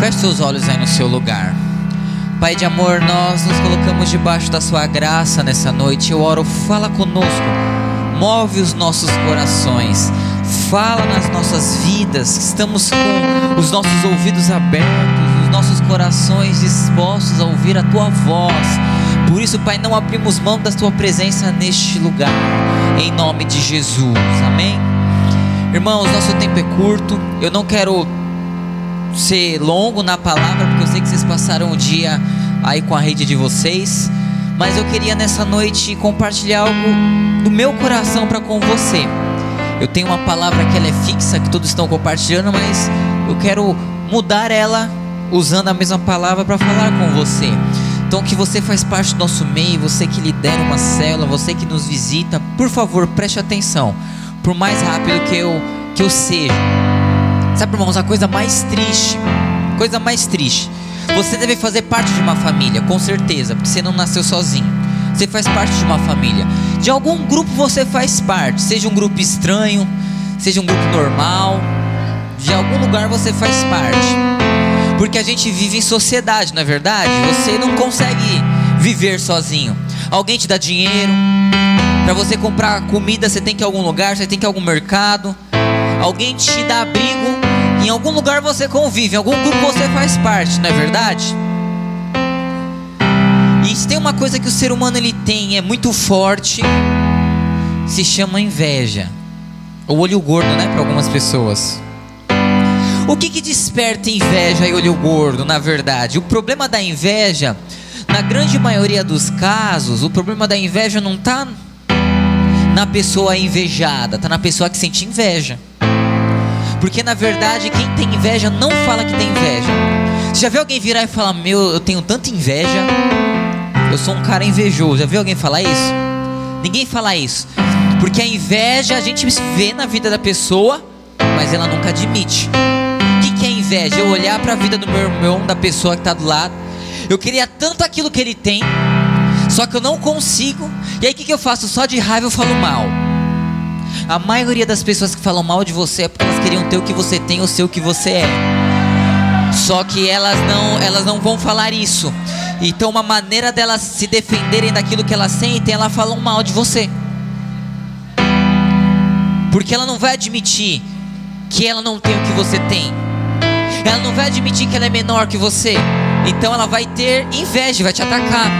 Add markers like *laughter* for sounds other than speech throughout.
Feche seus olhos aí no seu lugar. Pai de amor, nós nos colocamos debaixo da Sua graça nessa noite. Eu oro, fala conosco, move os nossos corações, fala nas nossas vidas. Estamos com os nossos ouvidos abertos, os nossos corações dispostos a ouvir a Tua voz. Por isso, Pai, não abrimos mão da Tua presença neste lugar, em nome de Jesus, amém? Irmãos, nosso tempo é curto, eu não quero ser longo na palavra, porque eu sei que vocês passaram o dia aí com a rede de vocês, mas eu queria nessa noite compartilhar algo do meu coração para com você. Eu tenho uma palavra que ela é fixa, que todos estão compartilhando, mas eu quero mudar ela usando a mesma palavra para falar com você. Então, que você faz parte do nosso meio, você que lidera uma célula, você que nos visita, por favor, preste atenção. Por mais rápido que eu que eu seja, Sabe, irmãos, a coisa mais triste, coisa mais triste. Você deve fazer parte de uma família, com certeza, porque você não nasceu sozinho. Você faz parte de uma família. De algum grupo você faz parte, seja um grupo estranho, seja um grupo normal. De algum lugar você faz parte. Porque a gente vive em sociedade, não é verdade? Você não consegue viver sozinho. Alguém te dá dinheiro. Para você comprar comida, você tem que ir a algum lugar, você tem que ir a algum mercado. Alguém te dá abrigo em algum lugar você convive, em algum grupo você faz parte, não é verdade? E se tem uma coisa que o ser humano ele tem, é muito forte, se chama inveja. Ou olho gordo, né, para algumas pessoas. O que que desperta inveja e olho gordo, na verdade? O problema da inveja, na grande maioria dos casos, o problema da inveja não está na pessoa invejada, está na pessoa que sente inveja. Porque na verdade, quem tem inveja não fala que tem inveja. Você já viu alguém virar e falar: Meu, eu tenho tanta inveja, eu sou um cara invejoso. Já viu alguém falar isso? Ninguém fala isso. Porque a inveja a gente vê na vida da pessoa, mas ela nunca admite. O que, que é inveja? Eu olhar para a vida do meu irmão, da pessoa que está do lado. Eu queria tanto aquilo que ele tem, só que eu não consigo. E aí o que, que eu faço? Só de raiva eu falo mal. A maioria das pessoas que falam mal de você é porque elas queriam ter o que você tem ou ser o que você é. Só que elas não, elas não vão falar isso. Então uma maneira delas se defenderem daquilo que elas sentem, elas falam mal de você. Porque ela não vai admitir que ela não tem o que você tem. Ela não vai admitir que ela é menor que você. Então ela vai ter inveja, vai te atacar.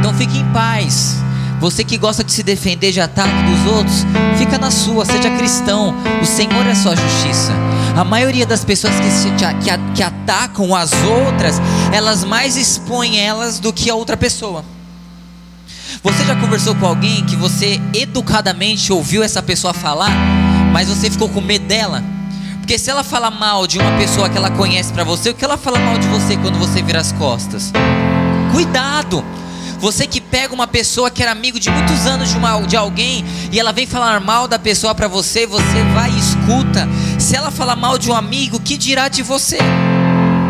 Então fique em paz. Você que gosta de se defender de ataque dos outros, fica na sua, seja cristão. O Senhor é sua justiça. A maioria das pessoas que, se, que, que atacam as outras, elas mais expõem elas do que a outra pessoa. Você já conversou com alguém que você educadamente ouviu essa pessoa falar, mas você ficou com medo dela? Porque se ela fala mal de uma pessoa que ela conhece para você, o que ela fala mal de você quando você vira as costas? Cuidado! Você que pega uma pessoa que era amigo de muitos anos de, uma, de alguém e ela vem falar mal da pessoa para você, você vai e escuta. Se ela falar mal de um amigo, que dirá de você?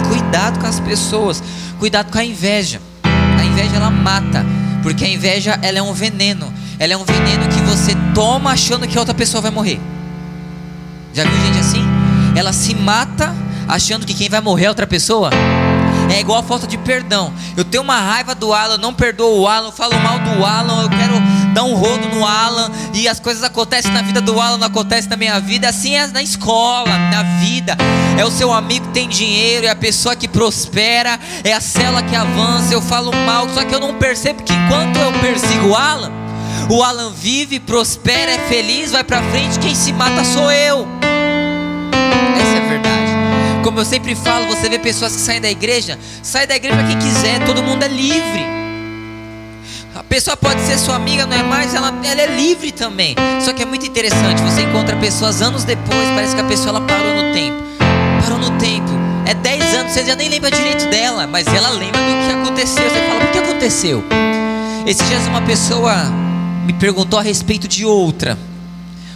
Cuidado com as pessoas, cuidado com a inveja. A inveja ela mata, porque a inveja ela é um veneno. Ela é um veneno que você toma achando que a outra pessoa vai morrer. Já viu gente assim? Ela se mata achando que quem vai morrer é outra pessoa. É igual a falta de perdão. Eu tenho uma raiva do Alan, não perdoo o Alan, falo mal do Alan, eu quero dar um rodo no Alan e as coisas acontecem na vida do Alan, não acontecem na minha vida. Assim é na escola, na vida. É o seu amigo que tem dinheiro, é a pessoa que prospera, é a cela que avança. Eu falo mal, só que eu não percebo que enquanto eu persigo o Alan, o Alan vive, prospera, é feliz, vai pra frente. Quem se mata sou eu. Essa é a verdade. Como eu sempre falo, você vê pessoas que saem da igreja, sai da igreja quem quiser, todo mundo é livre. A pessoa pode ser sua amiga, não é mais, ela, ela é livre também. Só que é muito interessante, você encontra pessoas anos depois, parece que a pessoa ela parou no tempo. Parou no tempo. É 10 anos, você já nem lembra direito dela, mas ela lembra do que aconteceu. Você fala, o que aconteceu? Esses dias uma pessoa me perguntou a respeito de outra.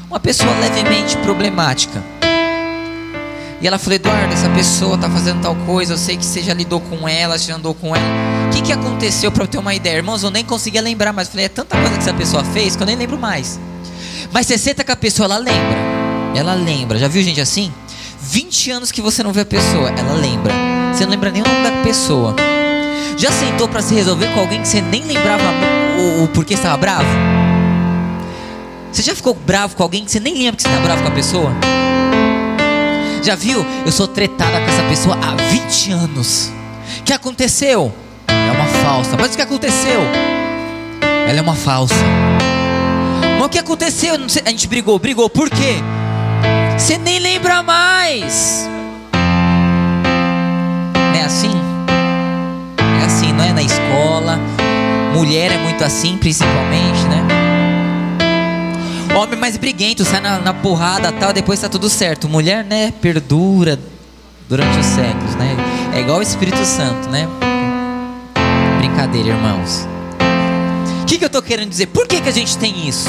Uma pessoa levemente problemática. E ela falou: Eduardo, essa pessoa está fazendo tal coisa, eu sei que você já lidou com ela, já andou com ela. O que, que aconteceu para eu ter uma ideia? Irmãos, eu nem conseguia lembrar, mas falei: é tanta coisa que essa pessoa fez que eu nem lembro mais. Mas você senta com a pessoa, ela lembra. Ela lembra. Já viu gente assim? 20 anos que você não vê a pessoa, ela lembra. Você não lembra nem o nome da pessoa. Já sentou para se resolver com alguém que você nem lembrava o, o porquê estava bravo? Você já ficou bravo com alguém que você nem lembra que você está bravo com a pessoa? Já viu? Eu sou tretada com essa pessoa há 20 anos. O que aconteceu? É uma falsa. Mas o que aconteceu? Ela é uma falsa. Mas o que aconteceu? A gente brigou, brigou. Por quê? Você nem lembra mais. É assim? É assim, não é na escola. Mulher é muito assim, principalmente, né? Homem mais briguento, sai na, na porrada tal, depois tá tudo certo. Mulher, né, perdura durante os séculos, né? É igual o Espírito Santo, né? Brincadeira, irmãos. O que, que eu tô querendo dizer? Por que, que a gente tem isso?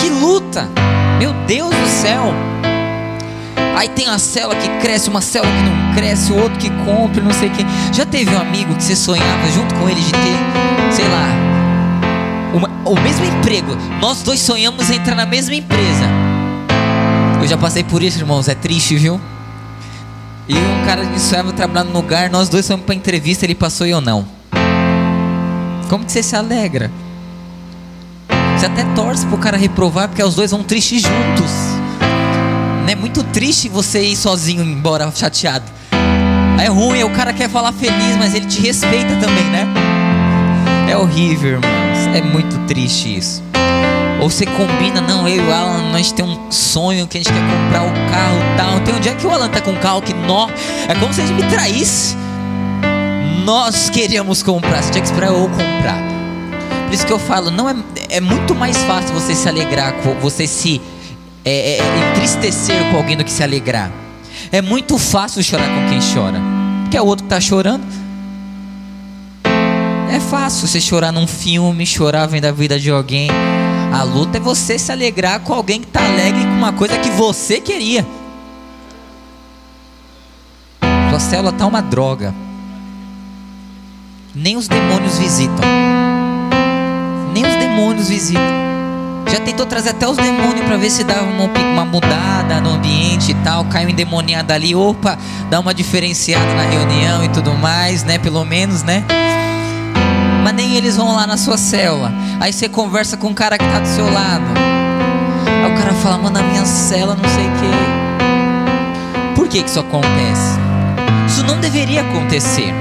Que luta! Meu Deus do céu! Aí tem uma célula que cresce, uma célula que não cresce, o outro que compra, não sei o que. Já teve um amigo que você sonhava junto com ele de ter, sei lá, uma, o mesmo emprego. Nós dois sonhamos em entrar na mesma empresa. Eu já passei por isso, irmãos, é triste, viu? E um cara que sonhava trabalhando no lugar, nós dois fomos para entrevista, ele passou e eu não. Como que você se alegra? Você até torce pro cara reprovar, porque os dois vão tristes juntos. É muito triste você ir sozinho embora chateado. É ruim, o cara quer falar feliz, mas ele te respeita também, né? É horrível, irmãos. É muito triste isso. Ou você combina, não, eu e o Alan, nós temos um sonho que a gente quer comprar o um carro tal. Tem um dia que o Alan tá com um carro que nó. É como se ele me traísse. Nós queríamos comprar, você tinha que esperar eu comprar. Por isso que eu falo, não é, é muito mais fácil você se alegrar, você se é, é, entristecer com alguém do que se alegrar. É muito fácil chorar com quem chora, porque é o outro que está chorando. É fácil você chorar num filme, chorar vendo a vida de alguém. A luta é você se alegrar com alguém que está alegre com uma coisa que você queria. Sua célula tá uma droga. Nem os demônios visitam. Nem os demônios visitam. Já tentou trazer até os demônios para ver se dava uma, uma, mudada no ambiente e tal. Caiu endemoniado ali, opa, dá uma diferenciada na reunião e tudo mais, né? Pelo menos, né? Mas nem eles vão lá na sua célula. Aí você conversa com o cara que tá do seu lado. Aí o cara fala, mano, na minha cela não sei o que. Por que, que isso acontece? Isso não deveria acontecer.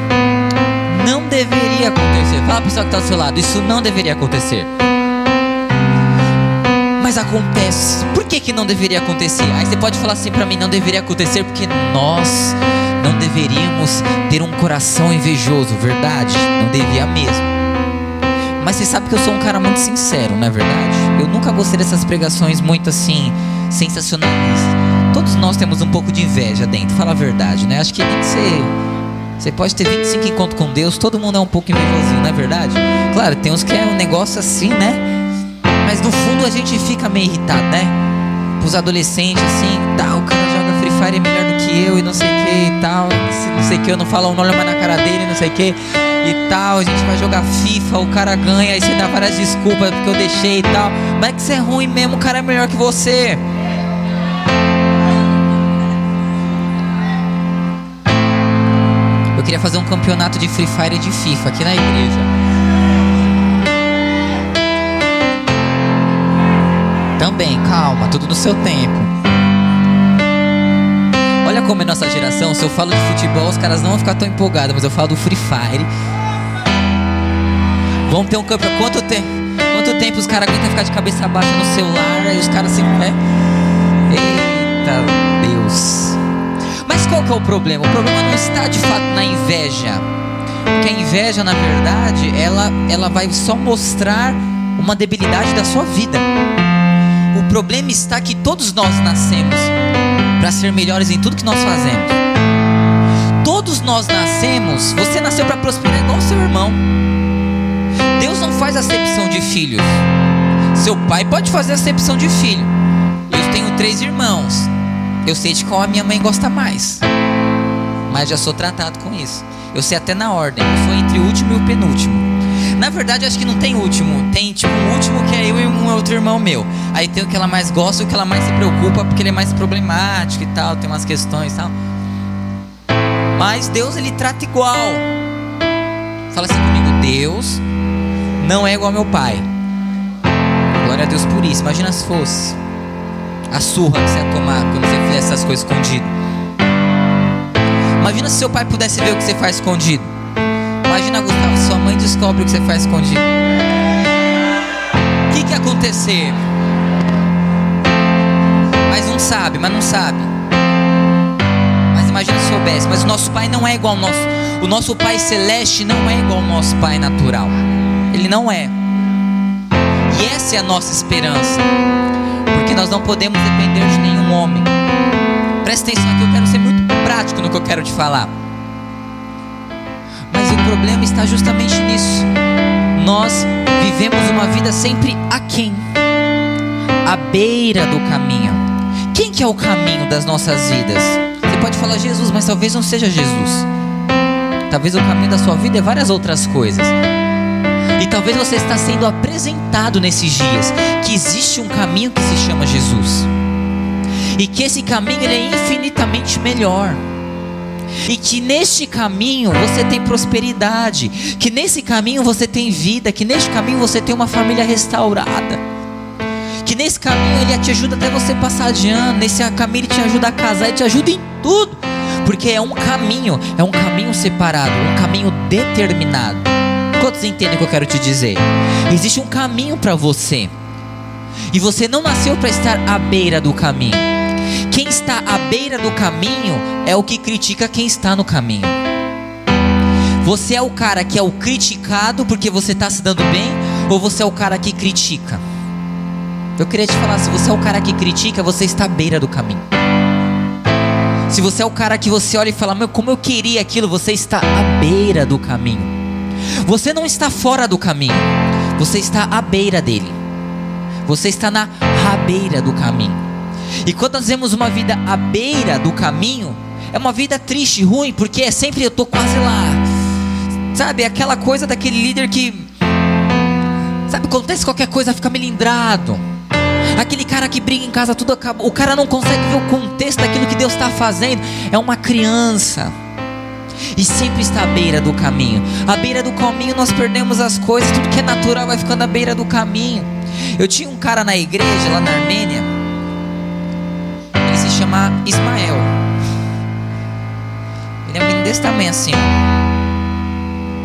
Não deveria acontecer. Fala para o pessoal que está do seu lado, isso não deveria acontecer mas acontece. Por que, que não deveria acontecer? Aí você pode falar assim para mim: não deveria acontecer porque nós não deveríamos ter um coração invejoso, verdade? Não devia mesmo. Mas você sabe que eu sou um cara muito sincero, não é verdade? Eu nunca gostei dessas pregações muito assim, sensacionalistas. Todos nós temos um pouco de inveja dentro, fala a verdade, né? Acho que ser. Você pode ter 25 encontros com Deus, todo mundo é um pouco invejosinho, não é verdade? Claro, tem uns que é um negócio assim, né? Mas no fundo a gente fica meio irritado, né? Os adolescentes assim, tal, o cara joga Free Fire melhor do que eu e não sei o que e tal, não sei o que, eu não falo, não olho mais na cara dele, não sei o que e tal, a gente vai jogar FIFA, o cara ganha, aí você dá várias desculpas porque eu deixei e tal. Mas é que você é ruim mesmo, o cara é melhor que você. Eu queria fazer um campeonato de Free Fire e de FIFA aqui na igreja. Também, calma, tudo no seu tempo. Olha como é nossa geração, se eu falo de futebol, os caras não vão ficar tão empolgados, mas eu falo do Free Fire. Vamos ter um campeonato. Quanto, te... Quanto tempo os caras aguentam ficar de cabeça baixa no celular? Aí os caras se. Né? Eita Deus. Mas qual que é o problema? O problema não está de fato na inveja. Porque a inveja, na verdade, ela, ela vai só mostrar uma debilidade da sua vida. O problema está que todos nós nascemos para ser melhores em tudo que nós fazemos. Todos nós nascemos, você nasceu para prosperar igual seu irmão. Deus não faz acepção de filhos. Seu pai pode fazer acepção de filho. Eu tenho três irmãos. Eu sei de qual a minha mãe gosta mais. Mas já sou tratado com isso. Eu sei até na ordem. Eu sou entre o último e o penúltimo. Na verdade, acho que não tem último. Tem tipo um último que é eu e um outro irmão meu. Aí tem o que ela mais gosta e o que ela mais se preocupa, porque ele é mais problemático e tal, tem umas questões e tal. Mas Deus ele trata igual. Fala assim comigo, Deus não é igual ao meu pai. Glória a Deus por isso. Imagina se fosse a surra que você ia tomar quando você fizesse essas coisas escondido. Imagina se seu pai pudesse ver o que você faz escondido. Imagina, Gustavo, sua mãe descobre o que você faz escondido. O que, que ia acontecer? Mas não sabe, mas não sabe imagina se soubesse, mas o nosso pai não é igual ao nosso. O nosso pai celeste não é igual ao nosso pai natural. Ele não é. E essa é a nossa esperança. Porque nós não podemos depender de nenhum homem. Presta atenção aqui, eu quero ser muito prático no que eu quero te falar. Mas o problema está justamente nisso. Nós vivemos uma vida sempre aquém, à beira do caminho. Quem que é o caminho das nossas vidas? pode falar Jesus, mas talvez não seja Jesus. Talvez o caminho da sua vida é várias outras coisas. E talvez você está sendo apresentado nesses dias que existe um caminho que se chama Jesus. E que esse caminho é infinitamente melhor. E que neste caminho você tem prosperidade, que nesse caminho você tem vida, que neste caminho você tem uma família restaurada que nesse caminho ele te ajuda até você passar de ano, nesse caminho ele te ajuda a casar, ele te ajuda em tudo, porque é um caminho, é um caminho separado, um caminho determinado. Quantos entendem o que eu quero te dizer? Existe um caminho para você, e você não nasceu para estar à beira do caminho. Quem está à beira do caminho é o que critica quem está no caminho. Você é o cara que é o criticado porque você está se dando bem, ou você é o cara que critica? Eu queria te falar, se você é o cara que critica, você está à beira do caminho. Se você é o cara que você olha e fala, meu, como eu queria aquilo, você está à beira do caminho. Você não está fora do caminho, você está à beira dele. Você está na rabeira do caminho. E quando nós vemos uma vida à beira do caminho, é uma vida triste, ruim, porque é sempre eu estou quase lá. Sabe, aquela coisa daquele líder que. Sabe, acontece qualquer coisa, fica melindrado. Aquele cara que briga em casa, tudo acaba. O cara não consegue ver o contexto daquilo que Deus está fazendo. É uma criança. E sempre está à beira do caminho. À beira do caminho nós perdemos as coisas. Tudo que é natural vai ficando à beira do caminho. Eu tinha um cara na igreja lá na Armênia. Ele se chama Ismael. Ele é um menino desse tamanho assim.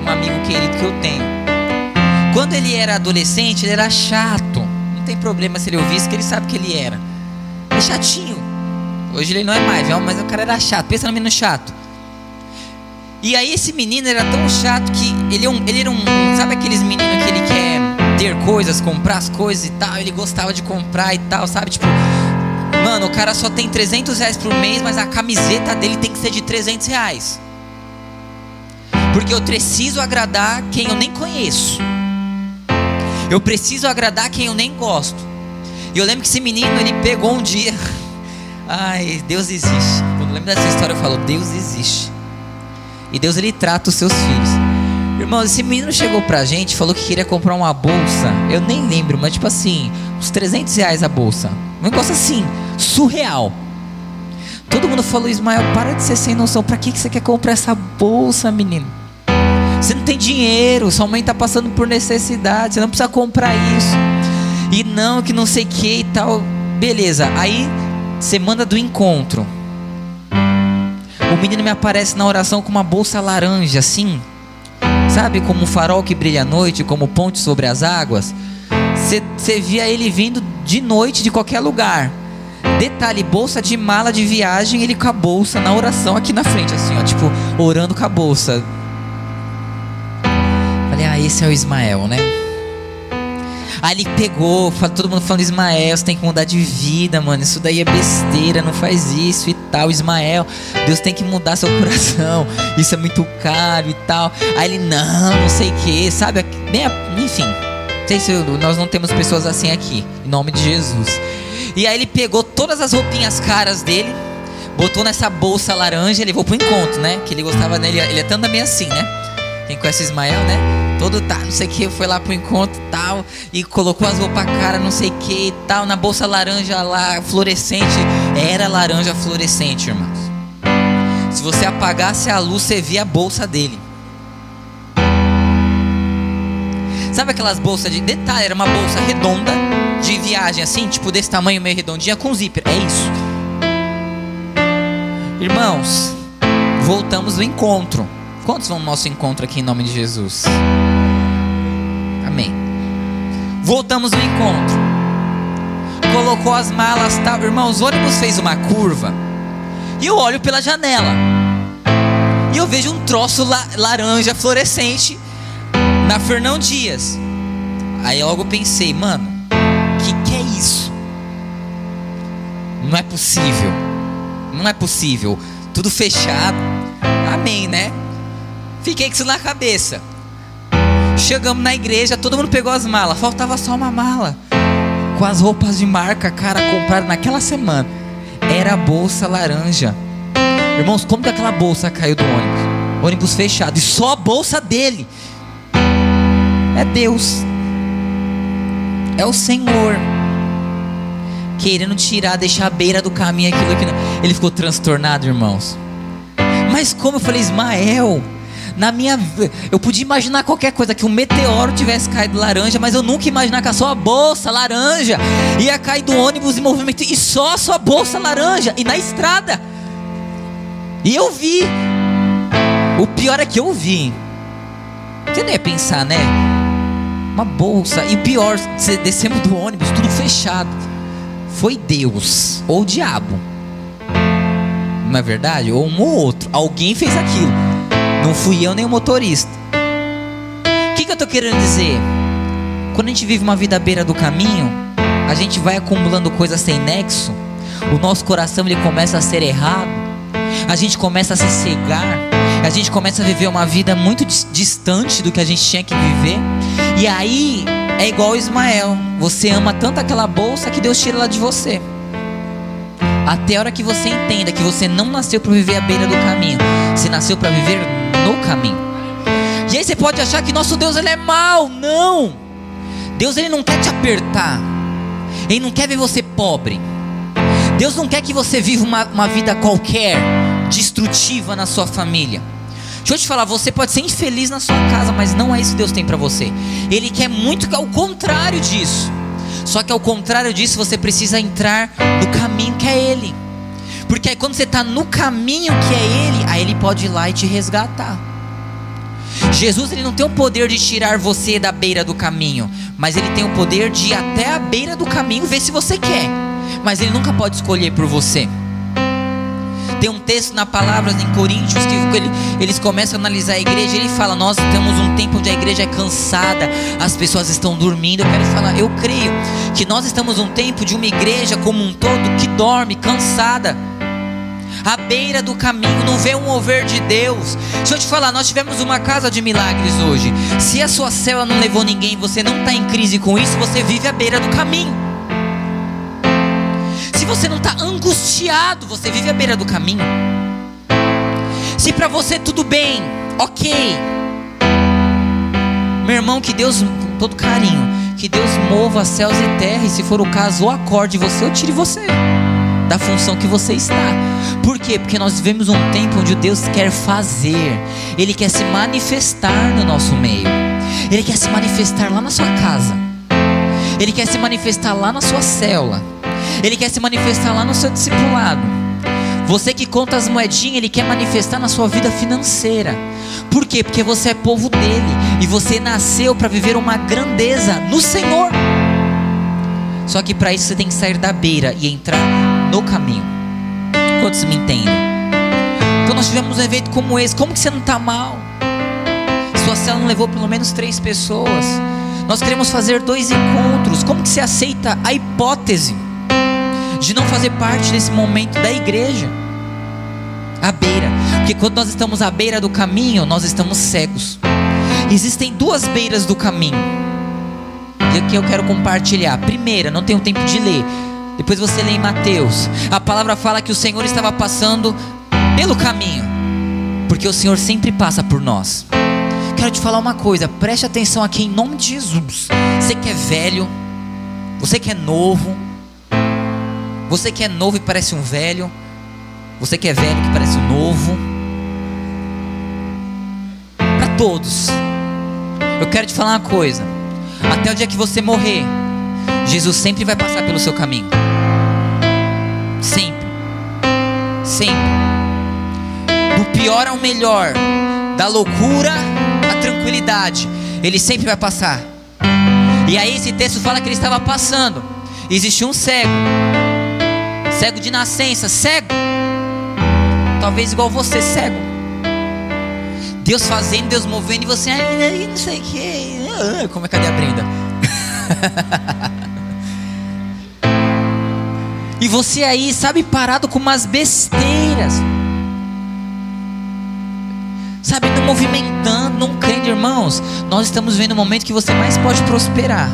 Um amigo querido que eu tenho. Quando ele era adolescente, ele era chato tem problema se ele ouvisse, que ele sabe que ele era. É chatinho. Hoje ele não é mais, mas o cara era chato. Pensa no menino chato. E aí esse menino era tão chato que ele, é ele era um. Sabe aqueles meninos que ele quer ter coisas, comprar as coisas e tal? Ele gostava de comprar e tal, sabe? Tipo, mano, o cara só tem 300 reais por mês, mas a camiseta dele tem que ser de 300 reais. Porque eu preciso agradar quem eu nem conheço. Eu preciso agradar quem eu nem gosto. E eu lembro que esse menino, ele pegou um dia. *laughs* Ai, Deus existe. Quando eu lembro dessa história, eu falo: Deus existe. E Deus, ele trata os seus filhos. Irmão, esse menino chegou pra gente falou que queria comprar uma bolsa. Eu nem lembro, mas tipo assim, uns 300 reais a bolsa. Um negócio assim, surreal. Todo mundo falou: Ismael, para de ser sem noção. Pra que você quer comprar essa bolsa, menino? Você não tem dinheiro, sua mãe está passando por necessidade, você não precisa comprar isso. E não, que não sei o que e tal. Beleza, aí semana do encontro. O menino me aparece na oração com uma bolsa laranja, assim. Sabe, como um farol que brilha à noite, como ponte sobre as águas. Você via ele vindo de noite de qualquer lugar. Detalhe, bolsa de mala de viagem, ele com a bolsa na oração aqui na frente, assim, ó, tipo, orando com a bolsa. Falei, ah, esse é o Ismael, né? Aí ele pegou, todo mundo falando Ismael, você tem que mudar de vida, mano. Isso daí é besteira, não faz isso e tal. Ismael, Deus tem que mudar seu *laughs* coração. Isso é muito caro e tal. Aí ele, não, não sei o que, sabe? Bem, enfim, sei se nós não temos pessoas assim aqui, em nome de Jesus. E aí ele pegou todas as roupinhas caras dele, botou nessa bolsa laranja e levou pro encontro, né? Que ele gostava dele, ele é tanto também assim, né? Quem conhece Ismael, né? Todo tá, não sei o que, foi lá pro encontro tal, e colocou as roupas cara, não sei o que tal, na bolsa laranja lá, fluorescente. Era laranja fluorescente, irmãos. Se você apagasse a luz, você via a bolsa dele. Sabe aquelas bolsas de detalhe? Era uma bolsa redonda de viagem, assim, tipo desse tamanho, meio redondinha, com zíper. É isso. Irmãos, voltamos do encontro. Quantos vão no nosso encontro aqui em nome de Jesus? Amém. Voltamos do encontro. Colocou as malas, tal. Irmãos, o ônibus fez uma curva. E eu olho pela janela. E eu vejo um troço la laranja fluorescente na Fernão Dias. Aí logo pensei, mano, que que é isso? Não é possível. Não é possível. Tudo fechado. Amém, né? Fiquei com isso na cabeça. Chegamos na igreja, todo mundo pegou as malas. Faltava só uma mala. Com as roupas de marca, cara, comprada naquela semana. Era a bolsa laranja. Irmãos, como que aquela bolsa caiu do ônibus? Ônibus fechado. E só a bolsa dele. É Deus. É o Senhor. Querendo tirar, deixar a beira do caminho aquilo que. Ele ficou transtornado, irmãos. Mas como eu falei, Ismael. Na minha. Eu podia imaginar qualquer coisa, que um meteoro tivesse caído laranja, mas eu nunca imaginar que a sua bolsa laranja ia cair do ônibus em movimento. E só a sua bolsa laranja. E na estrada. E eu vi. O pior é que eu vi. Você não ia pensar, né? uma bolsa. E pior, descemos do ônibus, tudo fechado. Foi Deus ou o diabo. Não é verdade? Ou um ou outro. Alguém fez aquilo. Não fui eu nem o motorista. O que, que eu estou querendo dizer? Quando a gente vive uma vida à beira do caminho, a gente vai acumulando coisas sem nexo. O nosso coração ele começa a ser errado. A gente começa a se cegar. A gente começa a viver uma vida muito distante do que a gente tinha que viver. E aí é igual Ismael. Você ama tanto aquela bolsa que Deus tira ela de você. Até a hora que você entenda que você não nasceu para viver à beira do caminho, você nasceu para viver no caminho. E aí você pode achar que nosso Deus ele é mau, não. Deus ele não quer te apertar. Ele não quer ver você pobre. Deus não quer que você viva uma, uma vida qualquer, destrutiva na sua família. Deixa eu te falar, você pode ser infeliz na sua casa, mas não é isso que Deus tem para você. Ele quer muito que é o contrário disso. Só que ao contrário disso, você precisa entrar no caminho que é Ele. Porque aí quando você está no caminho que é Ele, aí Ele pode ir lá e te resgatar. Jesus ele não tem o poder de tirar você da beira do caminho, mas ele tem o poder de ir até a beira do caminho ver se você quer. Mas ele nunca pode escolher por você. Tem um texto na palavra em Coríntios que ele, eles começam a analisar a igreja. Ele fala: Nós temos um tempo onde a igreja é cansada, as pessoas estão dormindo. Eu quero falar, eu creio que nós estamos um tempo de uma igreja como um todo que dorme, cansada à beira do caminho, não vê um mover de Deus. Deixa eu te falar, nós tivemos uma casa de milagres hoje. Se a sua célula não levou ninguém, você não está em crise com isso, você vive à beira do caminho você não está angustiado, você vive à beira do caminho. Se para você tudo bem, ok. Meu irmão, que Deus, com todo carinho, que Deus mova céus e terra, e se for o caso, ou acorde você ou tire você da função que você está. Por quê? Porque nós vivemos um tempo onde Deus quer fazer, Ele quer se manifestar no nosso meio, Ele quer se manifestar lá na sua casa, Ele quer se manifestar lá na sua célula. Ele quer se manifestar lá no seu discipulado. Você que conta as moedinhas, Ele quer manifestar na sua vida financeira. Por quê? Porque você é povo dele e você nasceu para viver uma grandeza no Senhor. Só que para isso você tem que sair da beira e entrar no caminho. Quantos me entendem? Então nós tivemos um evento como esse. Como que você não está mal? Sua célula não levou pelo menos três pessoas. Nós queremos fazer dois encontros. Como que você aceita a hipótese? de não fazer parte desse momento da igreja. À beira, porque quando nós estamos à beira do caminho, nós estamos cegos. Existem duas beiras do caminho. E aqui eu quero compartilhar. Primeira, não tenho tempo de ler. Depois você lê em Mateus. A palavra fala que o Senhor estava passando pelo caminho. Porque o Senhor sempre passa por nós. quero te falar uma coisa, preste atenção aqui em nome de Jesus. Você que é velho, você que é novo, você que é novo e parece um velho, você que é velho que parece um novo, para todos, eu quero te falar uma coisa. Até o dia que você morrer, Jesus sempre vai passar pelo seu caminho. Sempre. Sempre. Do pior ao melhor, da loucura à tranquilidade, ele sempre vai passar. E aí esse texto fala que ele estava passando. Existia um cego. Cego de nascença, cego. Talvez igual você, cego. Deus fazendo, Deus movendo e você aí não sei o que. Como é cadê a Brenda? *laughs* e você aí, sabe, parado com umas besteiras. Sabe, não movimentando, não crendo, irmãos. Nós estamos vendo o momento que você mais pode prosperar.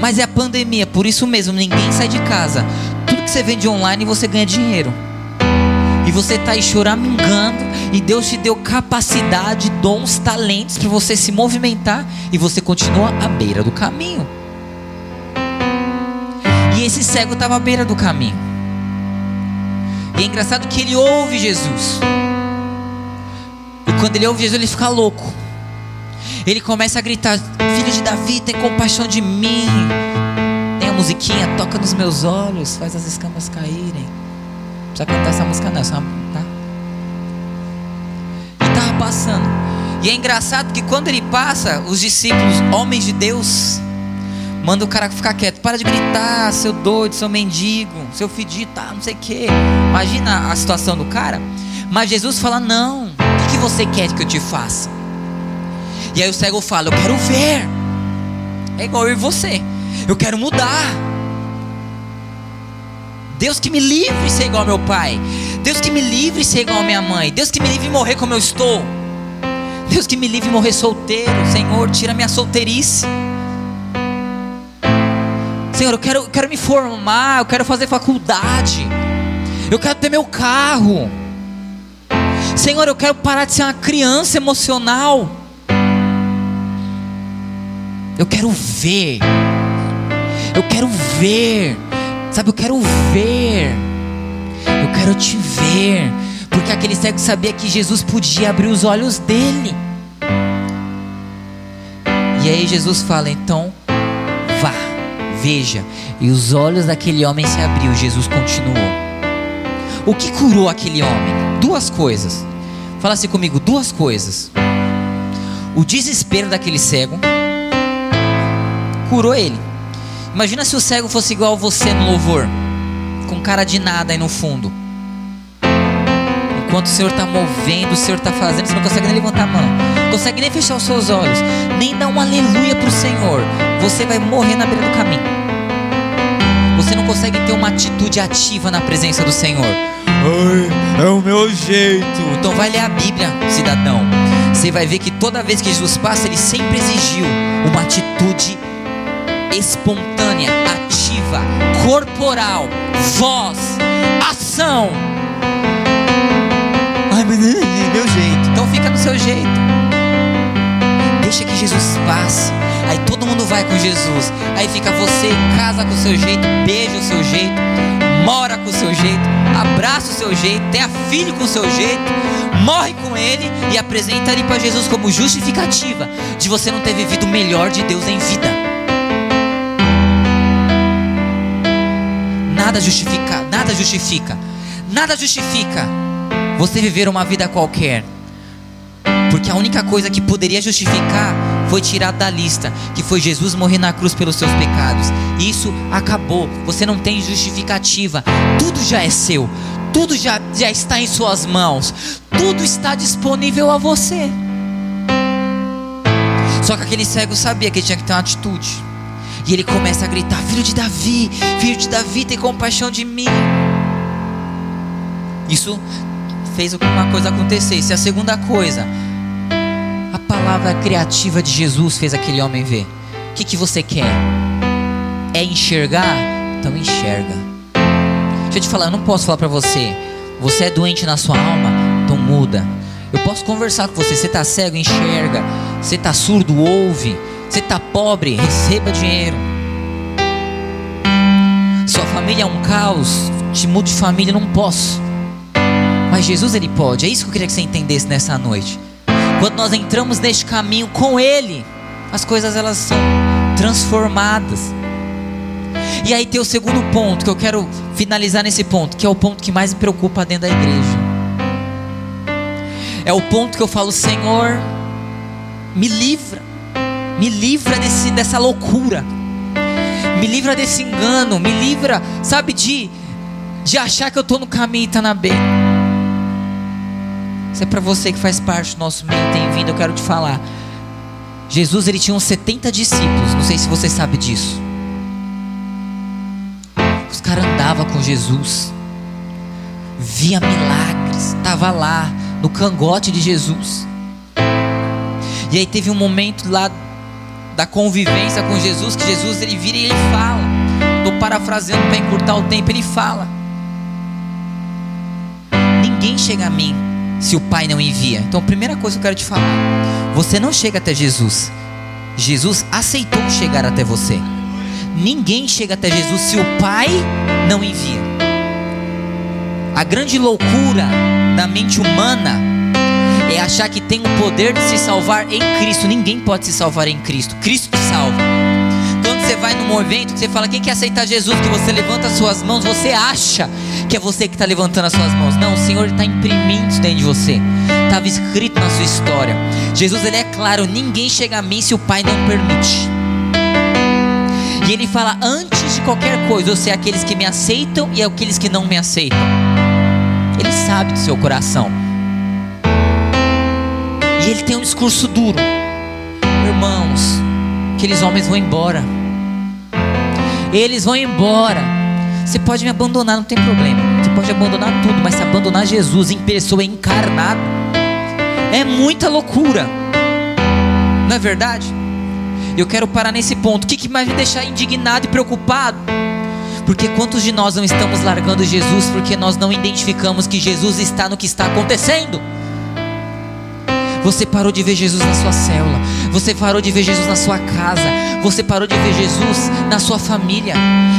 Mas é a pandemia, por isso mesmo, ninguém sai de casa. Tudo que você vende online você ganha dinheiro. E você está aí choramingando, e Deus te deu capacidade, dons, talentos para você se movimentar, e você continua à beira do caminho. Esse cego estava à beira do caminho. E é engraçado que ele ouve Jesus. E quando ele ouve Jesus, ele fica louco. Ele começa a gritar: Filho de Davi, tem compaixão de mim. Tem a musiquinha, toca nos meus olhos, faz as escamas caírem precisa cantar essa música não, essa, tá? E tava passando. E é engraçado que quando ele passa, os discípulos, homens de Deus, manda o cara ficar quieto. Para de gritar, seu doido, seu mendigo, seu fedido, tá, não sei o que. Imagina a situação do cara. Mas Jesus fala: Não, o que você quer que eu te faça? E aí o cego fala: Eu quero ver. É igual eu e você. Eu quero mudar. Deus que me livre ser igual ao meu pai. Deus que me livre ser igual à minha mãe. Deus que me livre morrer como eu estou. Deus que me livre morrer solteiro. Senhor, tira minha solteirice. Senhor, eu quero, quero me formar. Eu quero fazer faculdade. Eu quero ter meu carro. Senhor, eu quero parar de ser uma criança emocional. Eu quero ver. Eu quero ver Sabe, eu quero ver. Eu quero te ver. Porque aquele cego sabia que Jesus podia abrir os olhos dele. E aí Jesus fala: então, veja. E os olhos daquele homem se abriu. Jesus continuou. O que curou aquele homem? Duas coisas. Fala assim comigo: duas coisas. O desespero daquele cego curou ele. Imagina se o cego fosse igual você no louvor, com cara de nada aí no fundo. Enquanto o Senhor está movendo, o Senhor está fazendo, você não consegue nem levantar a mão, não consegue nem fechar os seus olhos, nem dar um aleluia para o Senhor. Você vai morrer na beira do caminho. Você não consegue ter uma atitude ativa na presença do Senhor. Ai, é o meu jeito. Então vai ler a Bíblia, cidadão. Você vai ver que toda vez que Jesus passa, ele sempre exigiu uma atitude espontânea, ativa, corporal, voz, ação. Ai, mas é meu jeito. Então fica no seu jeito. Deixa que Jesus passe. Aí todo mundo vai com Jesus. Aí fica você, casa com o seu jeito, beija o seu jeito, mora com o seu jeito, abraça o seu jeito, tenha filho com o seu jeito, morre com ele e apresenta ele para Jesus como justificativa de você não ter vivido o melhor de Deus em vida. Nada justifica, nada justifica, nada justifica você viver uma vida qualquer. Porque a única coisa que poderia justificar foi tirada da lista, que foi Jesus morrer na cruz pelos seus pecados. Isso acabou. Você não tem justificativa. Tudo já é seu. Tudo já, já está em suas mãos. Tudo está disponível a você. Só que aquele cego sabia que tinha que ter uma atitude. E ele começa a gritar: Filho de Davi, filho de Davi, tem compaixão de mim. Isso fez uma coisa acontecer. Isso é a segunda coisa. A palavra criativa de Jesus fez aquele homem ver. O que, que você quer? É enxergar? Então enxerga. Deixa eu te falar, eu não posso falar para você. Você é doente na sua alma? Então muda. Eu posso conversar com você. Você está cego? Enxerga. Você está surdo, ouve. Você está pobre, *laughs* receba dinheiro. Sua família é um caos, te mudo de família, não posso. Mas Jesus ele pode. É isso que eu queria que você entendesse nessa noite. Quando nós entramos neste caminho com Ele, as coisas elas são transformadas. E aí tem o segundo ponto que eu quero finalizar nesse ponto, que é o ponto que mais me preocupa dentro da igreja. É o ponto que eu falo, Senhor, me livra, me livra desse, dessa loucura, me livra desse engano, me livra, sabe, de, de achar que eu estou no caminho e está na beira. Isso é para você que faz parte do nosso meio, tem vindo, eu quero te falar. Jesus ele tinha uns 70 discípulos, não sei se você sabe disso. Os caras andavam com Jesus, via milagres, estava lá no cangote de Jesus. E aí teve um momento lá da convivência com Jesus que Jesus ele vira e ele fala. Estou parafraseando para encurtar o tempo, ele fala: Ninguém chega a mim se o Pai não envia. Então, a primeira coisa que eu quero te falar: você não chega até Jesus, Jesus aceitou chegar até você. Ninguém chega até Jesus se o Pai não envia. A grande loucura da mente humana é achar que tem o poder de se salvar em Cristo. Ninguém pode se salvar em Cristo. Cristo te salva. Quando você vai num evento você fala quem quer aceitar Jesus, que você levanta as suas mãos, você acha que é você que está levantando as suas mãos. Não, o Senhor está imprimindo isso dentro de você. Estava escrito na sua história. Jesus ele é claro: ninguém chega a mim se o Pai não permite. E ele fala: antes de qualquer coisa, você é aqueles que me aceitam e aqueles que não me aceitam. Ele sabe do seu coração. E ele tem um discurso duro. Irmãos, aqueles homens vão embora. Eles vão embora você pode me abandonar, não tem problema. Você pode abandonar tudo, mas se abandonar Jesus em pessoa encarnada, é muita loucura. Não é verdade? Eu quero parar nesse ponto. O que, mais me deixar indignado e preocupado? Porque quantos de nós não estamos largando Jesus porque nós não identificamos que Jesus está no que está acontecendo? Você parou de ver Jesus na sua célula. Você parou de ver Jesus na sua casa. Você parou de ver Jesus na sua família.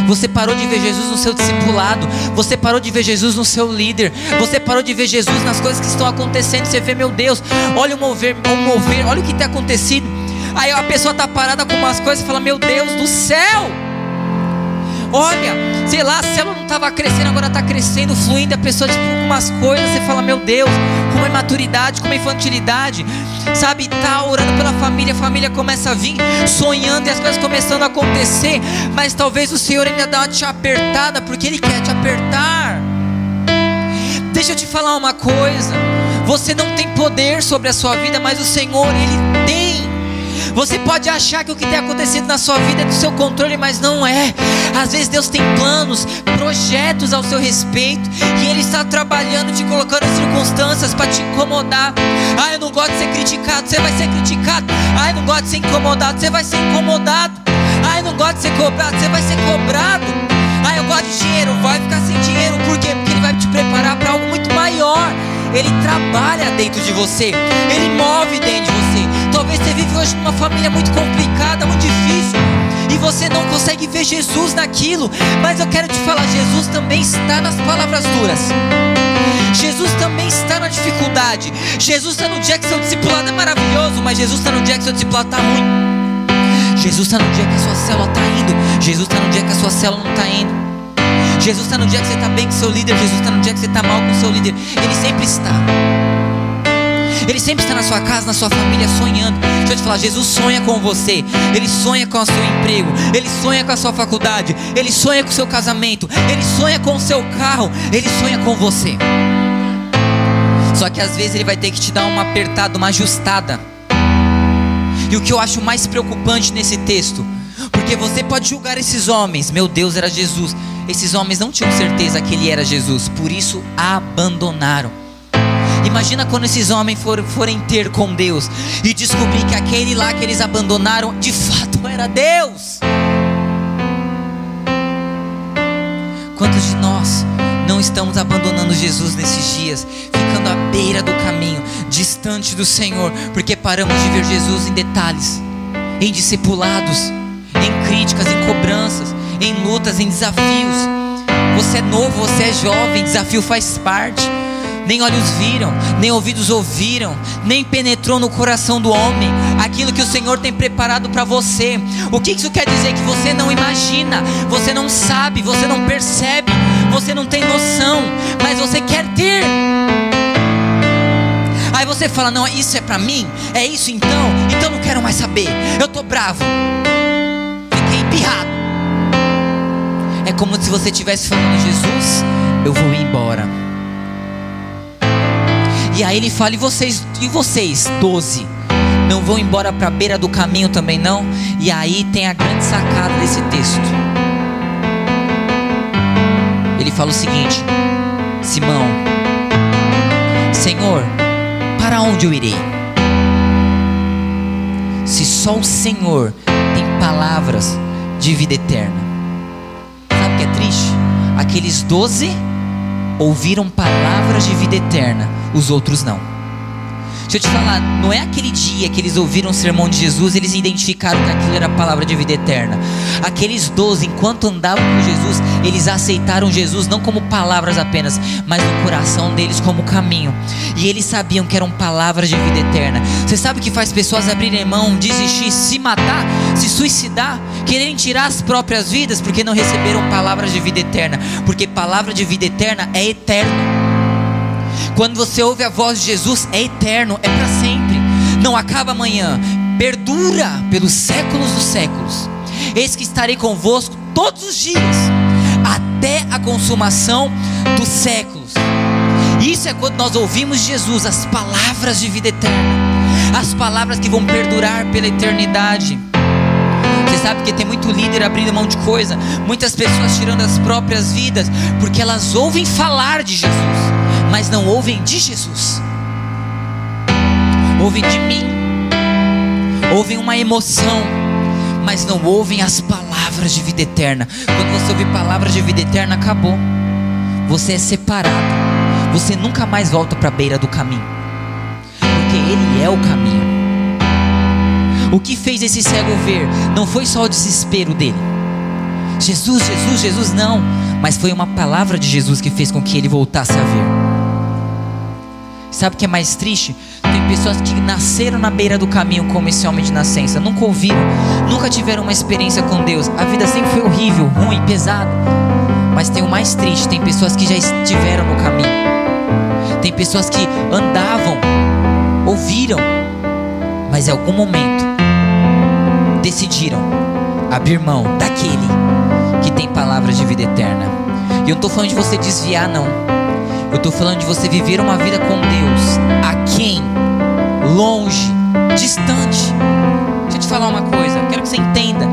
Você parou de ver Jesus no seu discipulado. Você parou de ver Jesus no seu líder. Você parou de ver Jesus nas coisas que estão acontecendo. Você vê, meu Deus, olha o mover, o mover, olha o que tem acontecido. Aí a pessoa está parada com umas coisas e fala: Meu Deus do céu! Olha, sei lá, a célula não estava crescendo, agora está crescendo, fluindo. A pessoa, tipo, com umas coisas, você fala: Meu Deus, com imaturidade, com infantilidade, sabe? Tá orando pela família, a família começa a vir sonhando e as coisas começando a acontecer, mas talvez o Senhor ainda dá uma te apertada, porque Ele quer te apertar. Deixa eu te falar uma coisa. Você não tem poder sobre a sua vida, mas o Senhor, Ele. Você pode achar que o que tem acontecido na sua vida é do seu controle, mas não é. Às vezes Deus tem planos, projetos ao seu respeito, e Ele está trabalhando, te colocando em circunstâncias para te incomodar. Ah, eu não gosto de ser criticado, você vai ser criticado. Ah, eu não gosto de ser incomodado, você vai ser incomodado. Ah, eu não gosto de ser cobrado, você vai ser cobrado. Ah, eu gosto de dinheiro, vai ficar sem dinheiro, por quê? Porque Ele vai te preparar para algo muito maior. Ele trabalha dentro de você, Ele move dentro de você. Talvez você vive hoje numa família muito complicada, muito difícil, e você não consegue ver Jesus naquilo. Mas eu quero te falar, Jesus também está nas palavras duras. Jesus também está na dificuldade. Jesus está no dia que seu discipulado é maravilhoso, mas Jesus está no dia que seu discipulado está ruim. Jesus está no dia que a sua célula está indo. Jesus está no dia que a sua célula não está indo. Jesus está no dia que você está bem com seu líder. Jesus está no dia que você está mal com seu líder. Ele sempre está. Ele sempre está na sua casa, na sua família, sonhando. Deixa eu te falar, Jesus sonha com você. Ele sonha com o seu emprego. Ele sonha com a sua faculdade. Ele sonha com o seu casamento. Ele sonha com o seu carro. Ele sonha com você. Só que às vezes ele vai ter que te dar uma apertada, uma ajustada. E o que eu acho mais preocupante nesse texto, porque você pode julgar esses homens, meu Deus, era Jesus. Esses homens não tinham certeza que ele era Jesus, por isso abandonaram. Imagina quando esses homens for, forem ter com Deus e descobrir que aquele lá que eles abandonaram de fato era Deus. Quantos de nós não estamos abandonando Jesus nesses dias, ficando à beira do caminho, distante do Senhor, porque paramos de ver Jesus em detalhes, em discipulados, em críticas, em cobranças, em lutas, em desafios. Você é novo, você é jovem, desafio faz parte nem olhos viram, nem ouvidos ouviram, nem penetrou no coração do homem aquilo que o Senhor tem preparado para você. O que isso quer dizer? Que você não imagina, você não sabe, você não percebe, você não tem noção, mas você quer ter. Aí você fala: Não, isso é para mim? É isso então? Então não quero mais saber. Eu tô bravo. Fiquei pirrado. É como se você estivesse falando: Jesus, eu vou embora. E aí ele fala: E vocês, e vocês, doze, não vão embora para a beira do caminho também não? E aí tem a grande sacada desse texto. Ele fala o seguinte: Simão, Senhor, para onde eu irei? Se só o Senhor tem palavras de vida eterna. Sabe o que é triste? Aqueles doze ouviram palavras de vida eterna, os outros não. Deixa eu te falar, não é aquele dia que eles ouviram o sermão de Jesus, eles identificaram que aquilo era a palavra de vida eterna. Aqueles doze, enquanto andavam com Jesus, eles aceitaram Jesus não como palavras apenas, mas no coração deles como caminho. E eles sabiam que eram palavras de vida eterna. Você sabe o que faz pessoas abrirem mão, desistir, se matar, se suicidar, quererem tirar as próprias vidas porque não receberam palavras de vida eterna? Porque palavra de vida eterna é eterno. Quando você ouve a voz de Jesus, é eterno, é para sempre, não acaba amanhã, perdura pelos séculos dos séculos. Eis que estarei convosco todos os dias, até a consumação dos séculos. Isso é quando nós ouvimos Jesus, as palavras de vida eterna, as palavras que vão perdurar pela eternidade. Você sabe que tem muito líder abrindo mão de coisa, muitas pessoas tirando as próprias vidas, porque elas ouvem falar de Jesus mas não ouvem de Jesus. Ouvem de mim. Ouvem uma emoção, mas não ouvem as palavras de vida eterna. Quando você ouve palavras de vida eterna, acabou. Você é separado. Você nunca mais volta para a beira do caminho. Porque ele é o caminho. O que fez esse cego ver não foi só o desespero dele. Jesus, Jesus, Jesus, não. Mas foi uma palavra de Jesus que fez com que ele voltasse a ver. Sabe o que é mais triste? Tem pessoas que nasceram na beira do caminho como esse homem de nascença, nunca ouviram, nunca tiveram uma experiência com Deus. A vida sempre foi horrível, ruim, pesada. Mas tem o mais triste, tem pessoas que já estiveram no caminho. Tem pessoas que andavam, ouviram, mas em algum momento decidiram abrir mão daquele que tem palavras de vida eterna. E eu não estou falando de você desviar, não. Eu estou falando de você viver uma vida com Deus, a quem? Longe, distante. Deixa eu te falar uma coisa, quero que você entenda.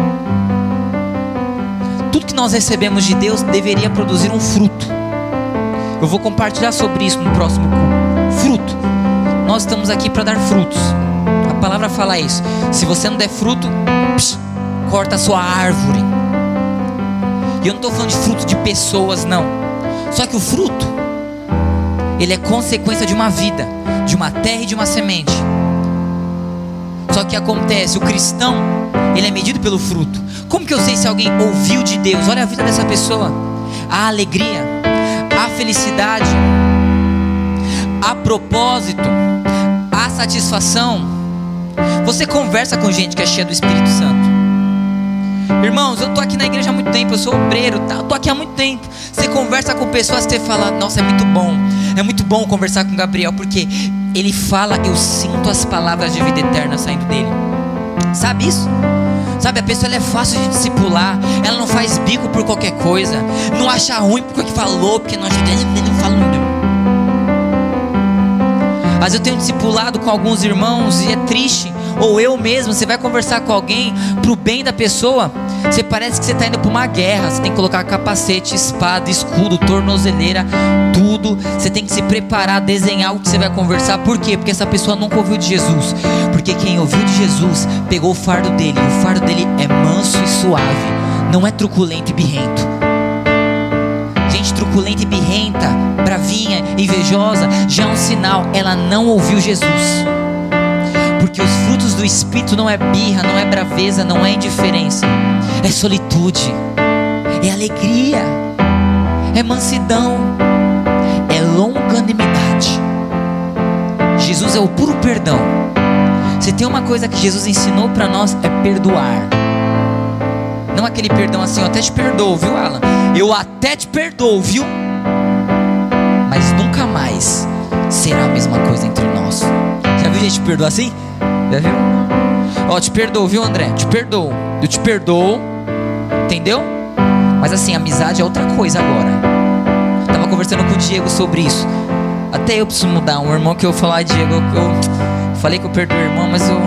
Tudo que nós recebemos de Deus deveria produzir um fruto. Eu vou compartilhar sobre isso no próximo culto. Fruto. Nós estamos aqui para dar frutos. A palavra fala isso. Se você não der fruto, psh, corta a sua árvore. E eu não estou falando de fruto de pessoas, não. Só que o fruto ele é consequência de uma vida, de uma terra e de uma semente. Só que acontece, o cristão, ele é medido pelo fruto. Como que eu sei se alguém ouviu de Deus? Olha a vida dessa pessoa. A alegria, a felicidade, a propósito, a satisfação. Você conversa com gente que é cheia do Espírito Santo. Irmãos, eu tô aqui na igreja há muito tempo, eu sou obreiro, tá? Eu tô aqui há muito tempo. Você conversa com pessoas você fala, nossa, é muito bom. É muito bom conversar com Gabriel, porque ele fala, eu sinto as palavras de vida eterna saindo dele. Sabe isso? Sabe, a pessoa é fácil de discipular, ela não faz bico por qualquer coisa, não acha ruim porque falou, porque não acha, não fala Mas eu tenho discipulado com alguns irmãos e é triste, ou eu mesmo, você vai conversar com alguém para o bem da pessoa, você parece que você está indo para uma guerra. Você tem que colocar capacete, espada, escudo, tornozeleira, tudo. Você tem que se preparar, desenhar o que você vai conversar. Por quê? Porque essa pessoa nunca ouviu de Jesus. Porque quem ouviu de Jesus pegou o fardo dele. O fardo dele é manso e suave, não é truculento e birrento. gente truculenta e birrenta, bravinha, invejosa, já é um sinal, ela não ouviu Jesus. Porque os frutos do Espírito não é birra, não é braveza, não é indiferença, é solitude, é alegria, é mansidão, é longanimidade. Jesus é o puro perdão. Se tem uma coisa que Jesus ensinou para nós é perdoar. Não aquele perdão assim, eu até te perdoo, viu, Alan? Eu até te perdoo, viu? Mas nunca mais será a mesma coisa entre nós. Já viu gente perdoar assim? Ó, te perdoo, viu, André? Te perdoo. Eu te perdoo. Entendeu? Mas assim, amizade é outra coisa agora. Tava conversando com o Diego sobre isso. Até eu preciso mudar. Um irmão que eu falar, Diego, eu falei que eu perdoo o irmão, mas eu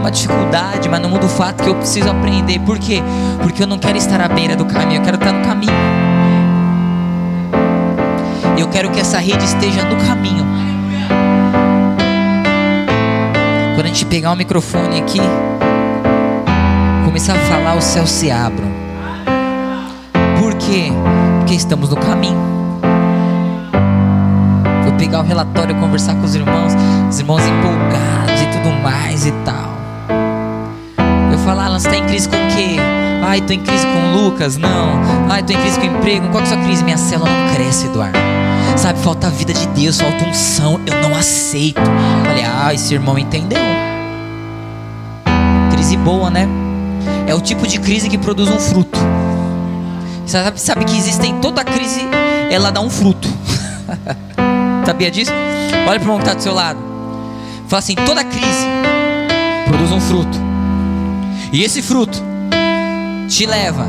uma dificuldade, mas não muda o fato que eu preciso aprender. Por quê? Porque eu não quero estar à beira do caminho, eu quero estar no caminho. Eu quero que essa rede esteja no caminho. Gente pegar o microfone aqui, começar a falar, os céus se abram. Por quê? Porque estamos no caminho. Eu pegar o relatório, conversar com os irmãos, os irmãos empolgados e tudo mais e tal falar, Alan, você está em crise com o quê? Ai, estou em crise com o Lucas? Não. Ai, estou em crise com o emprego? Qual que é a sua crise? Minha célula não cresce, Eduardo. Sabe, falta a vida de Deus, falta unção, eu não aceito. Falei, ah, esse irmão entendeu. Crise boa, né? É o tipo de crise que produz um fruto. Sabe, sabe que existe em toda crise, ela dá um fruto. *laughs* Sabia disso? Olha para o irmão que está do seu lado. Fala assim: toda crise produz um fruto. E esse fruto te leva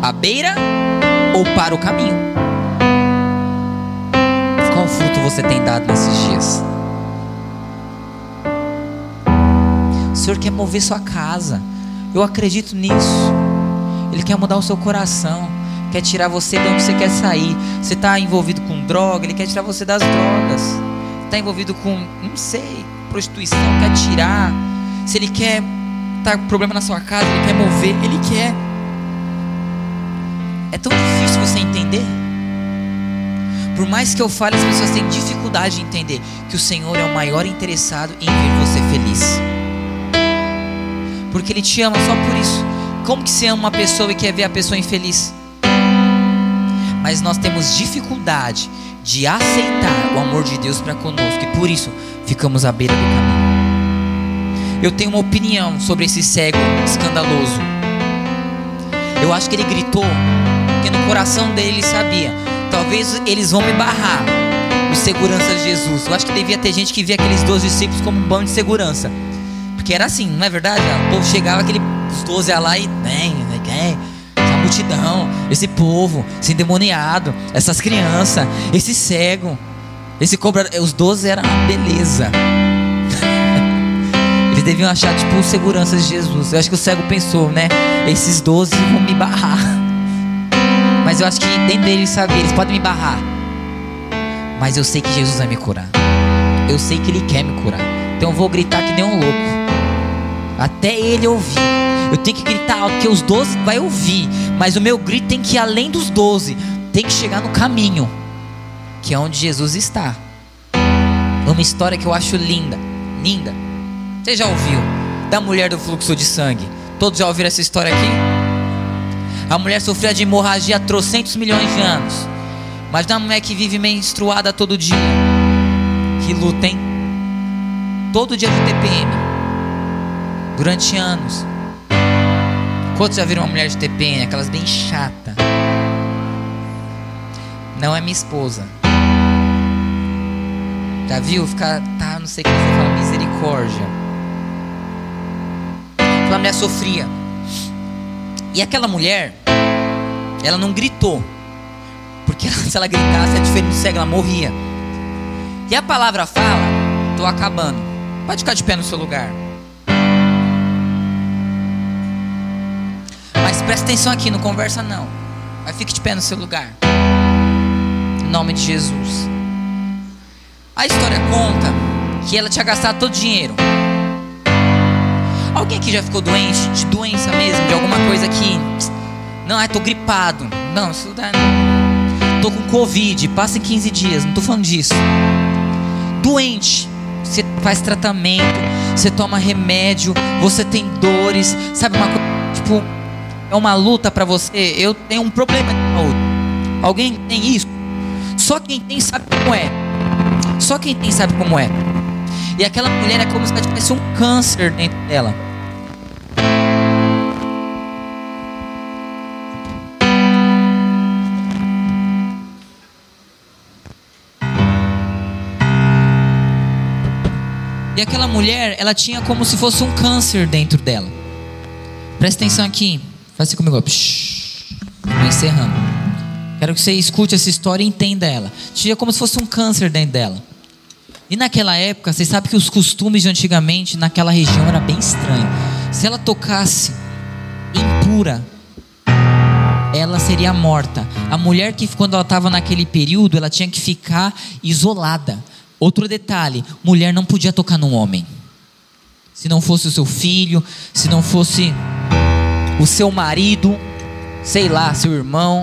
à beira ou para o caminho? Qual fruto você tem dado nesses dias? Senhor quer mover sua casa. Eu acredito nisso. Ele quer mudar o seu coração. Quer tirar você de onde você quer sair. Você está envolvido com droga, ele quer tirar você das drogas. Está envolvido com, não sei, prostituição, quer tirar. Se ele quer tá com problema na sua casa, Ele quer mover, Ele quer. É tão difícil você entender. Por mais que eu fale, as pessoas têm dificuldade de entender que o Senhor é o maior interessado em ver você feliz. Porque Ele te ama só por isso. Como que você ama uma pessoa e quer ver a pessoa infeliz? Mas nós temos dificuldade de aceitar o amor de Deus para conosco e por isso ficamos à beira do caminho. Eu tenho uma opinião sobre esse cego escandaloso. Eu acho que ele gritou, porque no coração dele ele sabia: talvez eles vão me barrar, os seguranças de Jesus. Eu acho que devia ter gente que via aqueles 12 discípulos como um bando de segurança. Porque era assim, não é verdade? O povo chegava, aquele, os 12 lá e vem, vem, essa multidão, esse povo, esse endemoniado, essas crianças, esse cego, esse cobra. Os 12 eram uma beleza. *laughs* Eles deviam achar, tipo, seguranças de Jesus. Eu acho que o cego pensou, né? Esses doze vão me barrar. *laughs* Mas eu acho que dentro deles sabia, eles podem me barrar. Mas eu sei que Jesus vai me curar. Eu sei que Ele quer me curar. Então eu vou gritar que nem um louco. Até Ele ouvir. Eu tenho que gritar alto, porque os doze vai ouvir. Mas o meu grito tem que ir além dos doze. Tem que chegar no caminho. Que é onde Jesus está. Uma história que eu acho linda. Linda você já ouviu da mulher do fluxo de sangue? Todos já ouviram essa história aqui? A mulher sofria de hemorragia há trocentos milhões de anos. Mas uma mulher que vive menstruada todo dia. Que luta, hein? Todo dia de TPM. Durante anos. Quantos já viram uma mulher de TPM? Aquelas bem chata. Não é minha esposa. Já viu? Ficar, tá, não sei o que você fala, misericórdia. Aquela mulher sofria. E aquela mulher, ela não gritou. Porque *laughs* se ela gritasse, é diferente do cego, ela morria. E a palavra fala: estou acabando. Pode ficar de pé no seu lugar. Presta atenção aqui, não conversa não. Mas fique de pé no seu lugar. Em nome de Jesus. A história conta que ela tinha gastado todo o dinheiro. Alguém aqui já ficou doente, de doença mesmo, de alguma coisa que Não, ai, tô gripado. Não, isso dá. Tô com Covid, passa em 15 dias. Não tô falando disso. Doente, você faz tratamento, você toma remédio, você tem dores, sabe uma coisa, tipo, é uma luta para você. Eu tenho um problema de saúde. Alguém tem isso? Só quem tem sabe como é. Só quem tem sabe como é. E aquela mulher é como se ela tivesse um câncer dentro dela. E aquela mulher, ela tinha como se fosse um câncer dentro dela. Presta atenção aqui. Faz assim comigo. Estou encerrando. Quero que você escute essa história e entenda ela. Tinha como se fosse um câncer dentro dela. E naquela época, você sabe que os costumes de antigamente naquela região era bem estranho. Se ela tocasse impura, ela seria morta. A mulher que quando ela estava naquele período, ela tinha que ficar isolada. Outro detalhe: mulher não podia tocar num homem. Se não fosse o seu filho, se não fosse o seu marido, sei lá, seu irmão.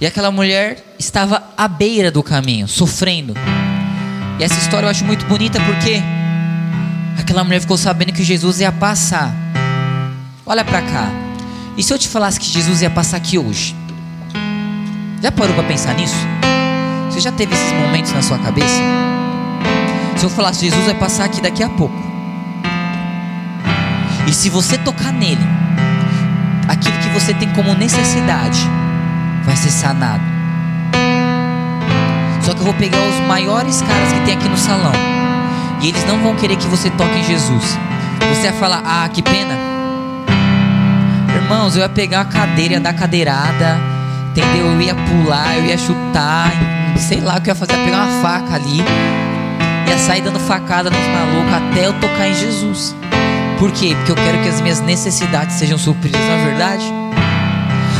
E aquela mulher estava à beira do caminho, sofrendo. E essa história eu acho muito bonita porque aquela mulher ficou sabendo que Jesus ia passar. Olha para cá. E se eu te falasse que Jesus ia passar aqui hoje? Já parou para pensar nisso? Você já teve esses momentos na sua cabeça? Se eu falasse, Jesus vai passar aqui daqui a pouco. E se você tocar nele, aquilo que você tem como necessidade vai ser sanado. Só que eu vou pegar os maiores caras que tem aqui no salão. E eles não vão querer que você toque em Jesus. Você vai falar, ah, que pena. Irmãos, eu ia pegar a cadeira, dar cadeirada, entendeu? Eu ia pular, eu ia chutar, sei lá o que eu ia fazer, ia pegar uma faca ali, ia sair dando facada nos malucos até eu tocar em Jesus. Por quê? Porque eu quero que as minhas necessidades sejam supridas, não é verdade?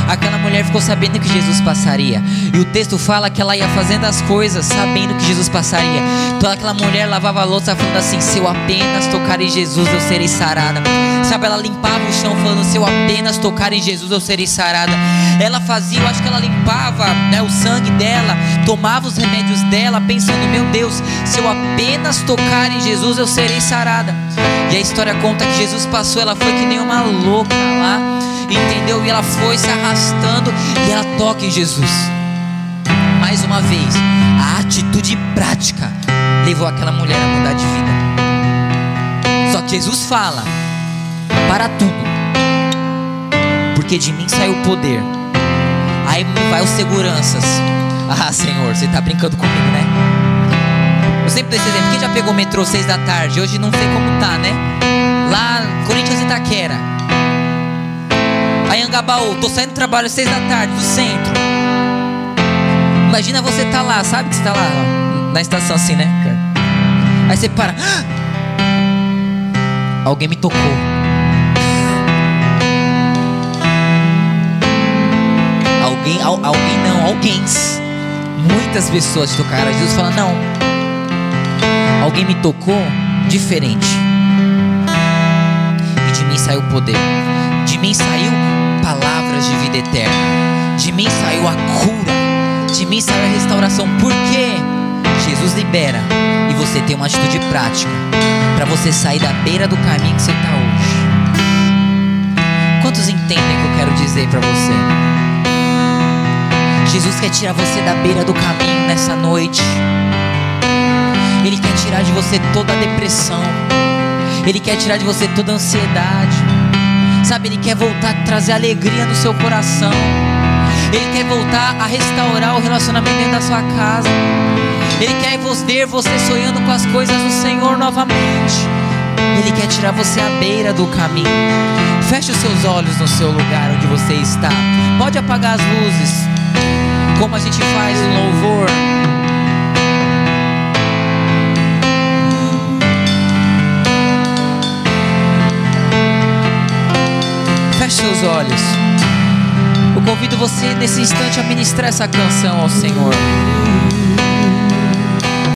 Aquela mulher ficou sabendo que Jesus passaria. E o texto fala que ela ia fazendo as coisas sabendo que Jesus passaria. Então aquela mulher lavava a louça falando assim: Se eu apenas tocar em Jesus, eu serei sarada. Sabe, ela limpava o chão falando: Se eu apenas tocar em Jesus, eu serei sarada. Ela fazia, eu acho que ela limpava né, o sangue dela, tomava os remédios dela, pensando: Meu Deus, se eu apenas tocar em Jesus, eu serei sarada. E a história conta que Jesus passou, ela foi que nem uma louca lá entendeu? E ela foi se arrastando e ela toca em Jesus. Mais uma vez, a atitude prática levou aquela mulher a mudar de vida. Só que Jesus fala: para tudo, porque de mim saiu o poder. Aí vai os seguranças. *laughs* Ah, Senhor, você está brincando comigo, né? Eu sempre dou esse exemplo. Quem já pegou o metrô seis da tarde? Hoje não sei como tá, né? Lá, Corinthians e Itaquera. Anhangabaú, tô saindo do trabalho às da tarde, do centro. Imagina você tá lá, sabe que você tá lá, ó, na estação assim, né? Aí você para. *gasps* Alguém me tocou. Alguém, al, alguém não, alguém. Muitas pessoas tocaram. Jesus fala: Não. Alguém me tocou diferente. E de mim saiu poder. De mim saiu palavras de vida eterna. De mim saiu a cura. De mim saiu a restauração. Por quê? Jesus libera e você tem uma atitude prática para você sair da beira do caminho que você está hoje. Quantos entendem o que eu quero dizer para você? Jesus quer tirar você da beira do caminho nessa noite. Ele quer tirar de você toda a depressão. Ele quer tirar de você toda a ansiedade. Sabe, Ele quer voltar a trazer alegria no seu coração. Ele quer voltar a restaurar o relacionamento dentro da sua casa. Ele quer ver você sonhando com as coisas do Senhor novamente. Ele quer tirar você à beira do caminho. Feche os seus olhos no seu lugar onde você está. Pode apagar as luzes, como a gente faz no louvor. Feche seus olhos. Eu convido você nesse instante a ministrar essa canção ao Senhor.